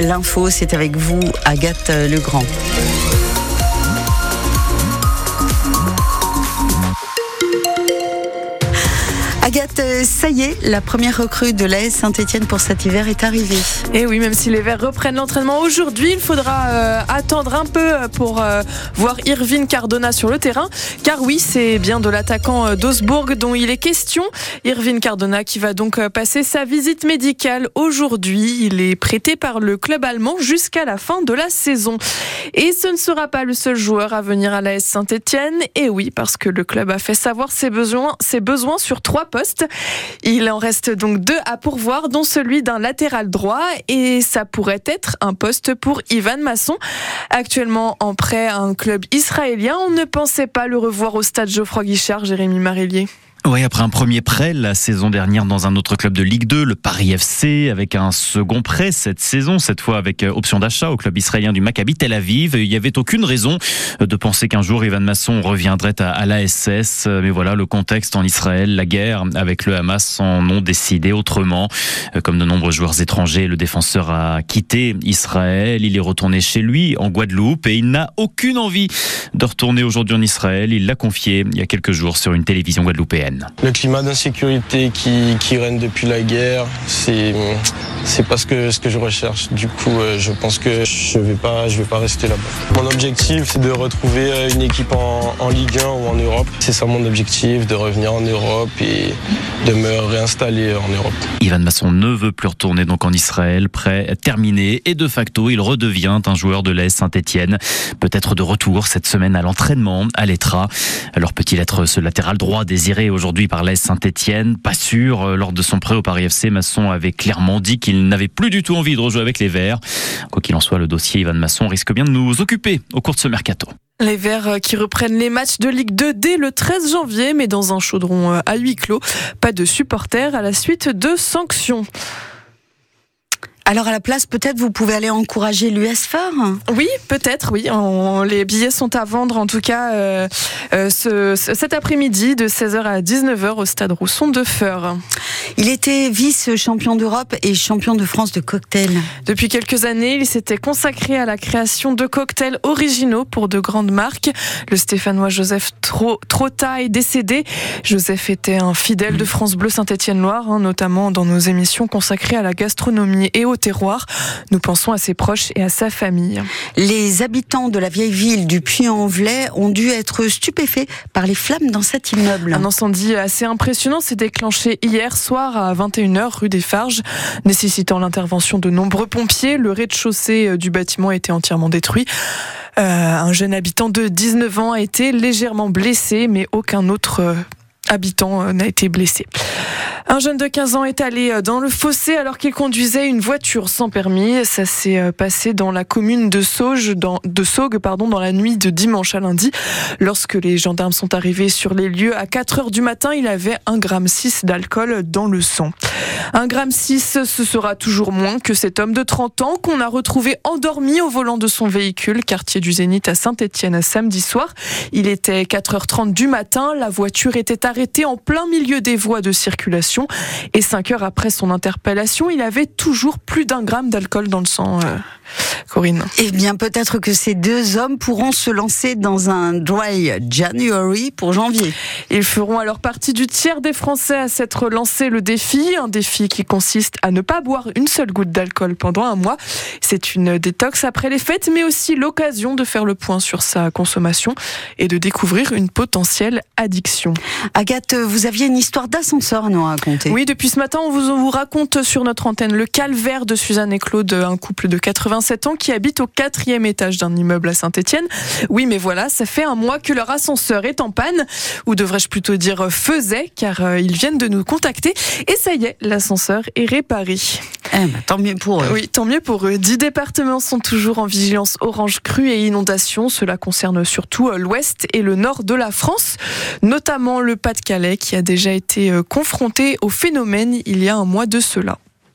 l'info, c'est avec vous, Agathe Legrand. Agathe, euh, ça y est, la première recrue de l'AS Saint-Etienne pour cet hiver est arrivée. Et oui, même si les Verts reprennent l'entraînement aujourd'hui, il faudra euh, attendre un peu pour euh, voir Irvine Cardona sur le terrain. Car oui, c'est bien de l'attaquant d'Osbourg dont il est question. Irvine Cardona qui va donc passer sa visite médicale aujourd'hui. Il est prêté par le club allemand jusqu'à la fin de la saison. Et ce ne sera pas le seul joueur à venir à l'AS Saint-Etienne. Et oui, parce que le club a fait savoir ses besoins, ses besoins sur trois postes. Il en reste donc deux à pourvoir, dont celui d'un latéral droit. Et ça pourrait être un poste pour Ivan Masson. Actuellement en prêt à un club israélien, on ne pensait pas le revoir au stade Geoffroy Guichard, Jérémy Marillier. Oui, après un premier prêt la saison dernière dans un autre club de Ligue 2, le Paris FC, avec un second prêt cette saison, cette fois avec euh, option d'achat au club israélien du Maccabi Tel Aviv. Il n'y avait aucune raison euh, de penser qu'un jour Ivan Masson reviendrait à, l'ASS. Mais voilà, le contexte en Israël, la guerre avec le Hamas en ont décidé autrement. Euh, comme de nombreux joueurs étrangers, le défenseur a quitté Israël. Il est retourné chez lui en Guadeloupe et il n'a aucune envie de retourner aujourd'hui en Israël. Il l'a confié il y a quelques jours sur une télévision guadeloupéenne. Le climat d'insécurité qui, qui, règne depuis la guerre, c'est c'est pas ce que, ce que je recherche. Du coup, euh, je pense que je vais pas, je vais pas rester là-bas. Mon objectif, c'est de retrouver euh, une équipe en, en, Ligue 1 ou en Europe. C'est ça mon objectif, de revenir en Europe et de me réinstaller en Europe. Ivan Masson ne veut plus retourner donc en Israël, prêt terminé et de facto, il redevient un joueur de l'AS Saint-Etienne. Peut-être de retour cette semaine à l'entraînement à l'ETRA. Alors peut-il être ce latéral droit désiré aujourd'hui par l'AS Saint-Etienne Pas sûr. Euh, lors de son prêt au Paris FC, Masson avait clairement dit qu'il il n'avait plus du tout envie de rejouer avec les Verts. Quoi qu'il en soit, le dossier Ivan Masson risque bien de nous occuper au cours de ce mercato. Les Verts euh, qui reprennent les matchs de Ligue 2 dès le 13 janvier, mais dans un chaudron euh, à huis clos. Pas de supporters à la suite de sanctions. Alors à la place, peut-être vous pouvez aller encourager l'US Oui, peut-être, oui. les billets sont à vendre en tout cas euh, euh, ce, cet après-midi de 16h à 19h au stade Rousson de Feur. Il était vice-champion d'Europe et champion de France de cocktail. Depuis quelques années, il s'était consacré à la création de cocktails originaux pour de grandes marques. Le Stéphanois Joseph Trotta est décédé. Joseph était un fidèle de France Bleu Saint-Étienne-Loire, hein, notamment dans nos émissions consacrées à la gastronomie et au terroir. Nous pensons à ses proches et à sa famille. Les habitants de la vieille ville du Puy-en-Velay ont dû être stupéfaits par les flammes dans cet immeuble. Un incendie assez impressionnant s'est déclenché hier soir à 21h rue des Farges, nécessitant l'intervention de nombreux pompiers. Le rez-de-chaussée du bâtiment a été entièrement détruit. Euh, un jeune habitant de 19 ans a été légèrement blessé, mais aucun autre euh, habitant euh, n'a été blessé. Un jeune de 15 ans est allé euh, dans le fossé alors qu'il conduisait une voiture sans permis. Ça s'est euh, passé dans la commune de Sauge, dans, de pardon, dans la nuit de dimanche à lundi. Lorsque les gendarmes sont arrivés sur les lieux à 4 heures du matin, il avait 1,6 g d'alcool dans le sang. 1,6 g, ce sera toujours moins que cet homme de 30 ans qu'on a retrouvé endormi au volant de son véhicule, quartier du Zénith à Saint-Etienne samedi soir. Il était 4h30 du matin. La voiture était arrêtée en plein milieu des voies de circulation et cinq heures après son interpellation, il avait toujours plus d'un gramme d'alcool dans le sang. Euh, Corinne. Eh bien, peut-être que ces deux hommes pourront se lancer dans un dry January pour janvier. Ils feront alors partie du tiers des Français à s'être lancé le défi, un défi qui consiste à ne pas boire une seule goutte d'alcool pendant un mois. C'est une détox après les fêtes, mais aussi l'occasion de faire le point sur sa consommation et de découvrir une potentielle addiction. Agathe, vous aviez une histoire d'ascenseur à nous raconter? Oui, depuis ce matin, on vous, on vous raconte sur notre antenne le calvaire de Suzanne et Claude, un couple de 87 ans qui habite au quatrième étage d'un immeuble à Saint-Etienne. Oui, mais voilà, ça fait un mois que leur ascenseur est en panne, ou devrais-je plutôt dire faisait, car euh, ils viennent de nous contacter. Et ça y est, l'ascenseur est réparé. Eh ben, tant mieux pour eux. Oui, tant mieux pour eux. Dix départements sont toujours en vigilance orange crue et inondation. Cela concerne surtout euh, l'ouest et le nord de la France, notamment le Pas-de-Calais qui a déjà été euh, confronté au phénomène il y a un mois de cela.